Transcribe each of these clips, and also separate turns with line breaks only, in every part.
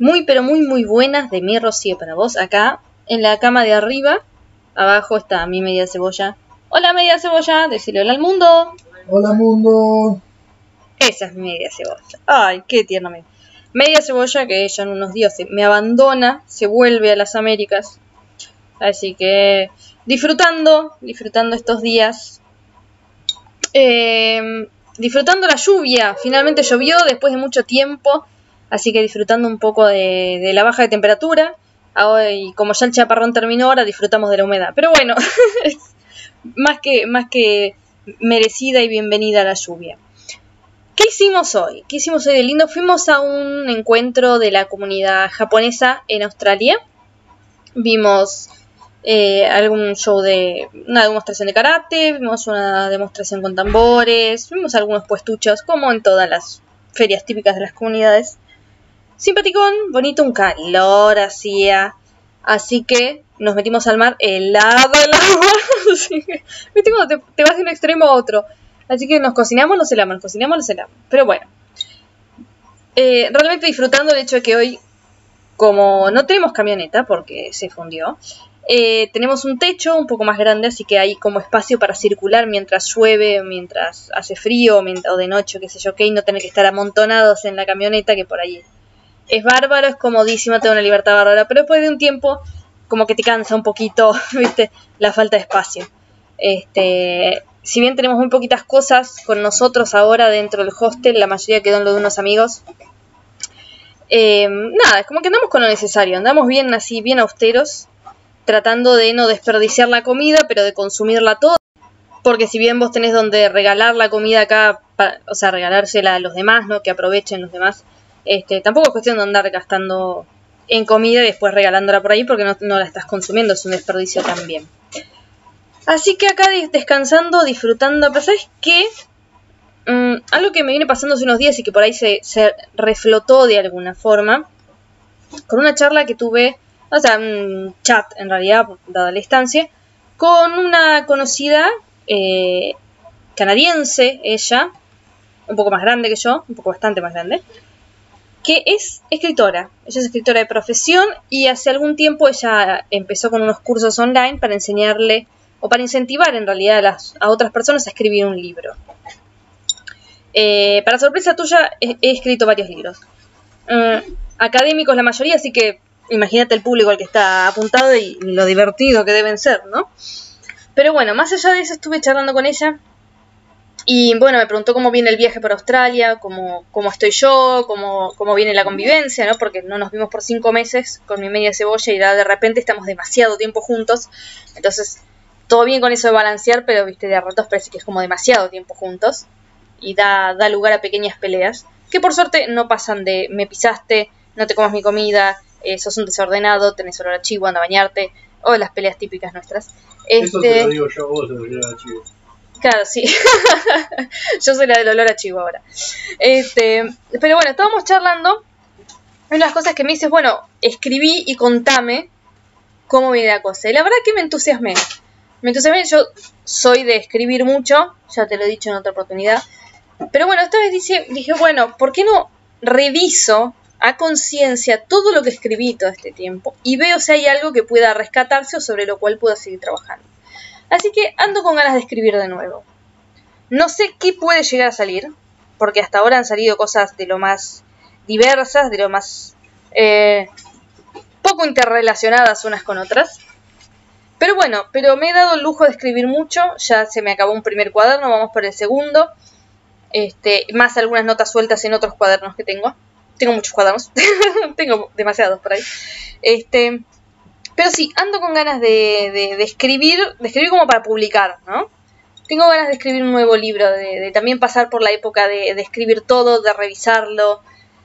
Muy, pero muy, muy buenas de mi Rocío para vos. Acá, en la cama de arriba, abajo está mi media cebolla. Hola, media cebolla, decirle hola al mundo.
Hola, mundo.
Esa es mi media cebolla. Ay, qué tierna me- Media cebolla que ella en unos días se- me abandona, se vuelve a las Américas. Así que disfrutando, disfrutando estos días. Eh, disfrutando la lluvia. Finalmente llovió después de mucho tiempo. Así que disfrutando un poco de, la baja de temperatura. Ahora, y como ya el chaparrón terminó, ahora disfrutamos de la humedad. Pero bueno, es más que, más que merecida y bienvenida la lluvia. ¿Qué hicimos hoy? ¿Qué hicimos hoy de lindo? Fuimos a un encuentro de la comunidad japonesa en Australia. Vimos eh, algún show de una demostración de karate, vimos una demostración con tambores, vimos algunos puestuchos, como en todas las ferias típicas de las comunidades. Simpaticón, bonito, un calor hacía. Así que nos metimos al mar helado el agua. Así que, ¿Viste cuando te, vas de un extremo a otro? Así que nos cocinamos, nos helamos, nos cocinamos, nos helamos. Pero bueno. Eh, realmente disfrutando el hecho de que hoy, como no tenemos camioneta porque se fundió, eh, tenemos un techo un poco más grande, así que hay como espacio para circular mientras llueve, mientras hace frío o de noche, qué sé yo, qué, y no tener que estar amontonados en la camioneta que por ahí es bárbaro, es comodísimo, te da una libertad bárbara, pero después de un tiempo como que te cansa un poquito, viste, la falta de espacio. Este, si bien tenemos muy poquitas cosas con nosotros ahora dentro del hostel, la mayoría quedó en lo de unos amigos. Eh, nada, es como que andamos con lo necesario, andamos bien así, bien austeros, tratando de no desperdiciar la comida, pero de consumirla toda. Porque si bien vos tenés donde regalar la comida acá, para- o sea, regalársela a los demás, ¿no? Que aprovechen los demás. Este, tampoco es cuestión de andar gastando en comida y después regalándola por ahí porque no, la estás consumiendo, es un desperdicio también. Así que acá des- descansando, disfrutando, pero ¿sabes qué? Mm, algo que me viene pasando hace unos días y que por ahí se, se reflotó de alguna forma, con una charla que tuve, o sea, un chat en realidad, dada la instancia, con una conocida eh, canadiense, ella, un poco más grande que yo, un poco bastante más grande, que es escritora. Ella es escritora de profesión y hace algún tiempo ella empezó con unos cursos online para enseñarle o para incentivar en realidad a, las, a otras personas a escribir un libro. Eh, para sorpresa tuya, he, escrito varios libros. Mm, académicos la mayoría, así que imagínate el público al que está apuntado y lo divertido que deben ser, ¿no? Pero bueno, más allá de eso estuve charlando con ella y bueno, me preguntó cómo viene el viaje por Australia, cómo, cómo estoy yo, cómo, cómo viene la convivencia, ¿no? Porque no nos vimos por cinco meses con mi media cebolla y ya de repente estamos demasiado tiempo juntos. Entonces, todo bien con eso de balancear, pero viste, de a ratos parece que es como demasiado tiempo juntos. Y da, da lugar a pequeñas peleas. Que por suerte no pasan de me pisaste, no te comas mi comida, eh, sos un desordenado, tenés olor a chivo, anda a bañarte. O las peleas típicas nuestras.
Eso te
Este,
lo digo yo, vos se lo digo a Chivo.
Claro, sí. Yo soy la del olor a chivo ahora. Este, pero bueno, estábamos charlando. Una de las cosas que me dices, bueno, escribí y contame cómo viene la cosa. Y la verdad que me entusiasmé. Me entusiasmé, yo soy de escribir mucho, ya te lo he dicho en otra oportunidad. Pero bueno, esta vez dije, dije bueno, ¿por qué no reviso a conciencia todo lo que escribí todo este tiempo y veo si hay algo que pueda rescatarse o sobre lo cual pueda seguir trabajando? Así que ando con ganas de escribir de nuevo. No sé qué puede llegar a salir, porque hasta ahora han salido cosas de lo más diversas, de lo más eh, poco interrelacionadas unas con otras. Pero bueno, pero me he dado el lujo de escribir mucho, ya se me acabó un primer cuaderno, vamos por el segundo. Este, más algunas notas sueltas en otros cuadernos que tengo. Tengo muchos cuadernos, tengo demasiados por ahí. Este, pero sí, ando con ganas de, escribir, de escribir como para publicar, ¿no? Tengo ganas de escribir un nuevo libro, de, de también pasar por la época de, escribir todo, de revisarlo,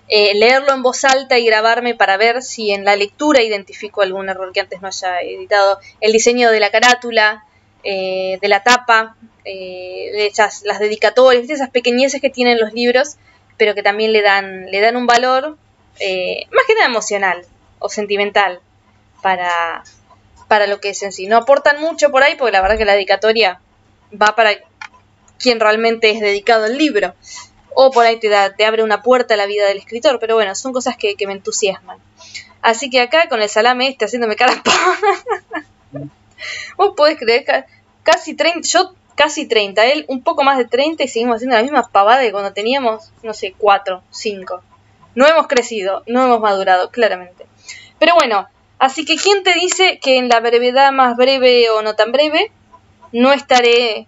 eh, leerlo en voz alta y grabarme para ver si en la lectura identifico algún error que antes no haya editado. El diseño de la carátula, eh, de la tapa, eh, esas, las dedicatorias, esas pequeñeces que tienen los libros, pero que también le dan, le dan un valor eh, más que nada emocional o sentimental para, para lo que es en sí. No aportan mucho por ahí, porque la verdad que la dedicatoria va para quien realmente es dedicado al libro. o por ahí te, da, te abre una puerta a la vida del escritor, pero bueno, son cosas que, me entusiasman. Así que acá con el salame este haciéndome cara Vos podés creer casi 30, yo casi 30, él un poco más de 30 y seguimos haciendo la misma pavada de cuando teníamos, no sé, 4, 5. No hemos crecido, no hemos madurado, claramente. Pero bueno, así que ¿quién te dice que en la brevedad más breve o no tan breve no estaré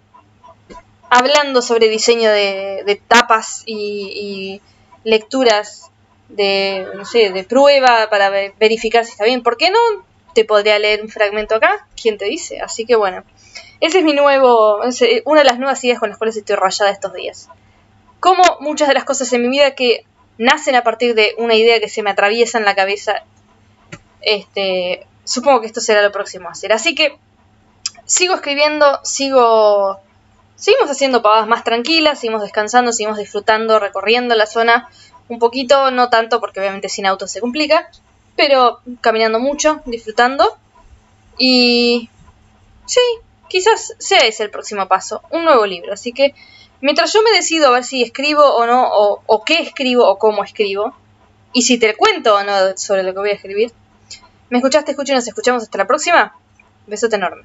hablando sobre diseño de, tapas y, lecturas de, no sé, de prueba para verificar si está bien? ¿Por qué no? Te podría leer un fragmento acá, ¿quién te dice? Así que bueno, ese es mi nuevo, una de las nuevas ideas con las cuales estoy rayada estos días. Como muchas de las cosas en mi vida que nacen a partir de una idea que se me atraviesa en la cabeza, este, supongo que esto será lo próximo a hacer. Así que sigo escribiendo, sigo, seguimos haciendo pavadas más tranquilas, seguimos descansando, seguimos disfrutando, recorriendo la zona un poquito, no tanto porque obviamente sin auto se complica, pero caminando mucho, disfrutando y sí, quizás sea ese el próximo paso, un nuevo libro. Así que mientras yo me decido a ver si escribo o no, o, qué escribo o cómo escribo, y si te cuento o no sobre lo que voy a escribir, me escuchaste, escucho y nos escuchamos hasta la próxima. Besote enorme.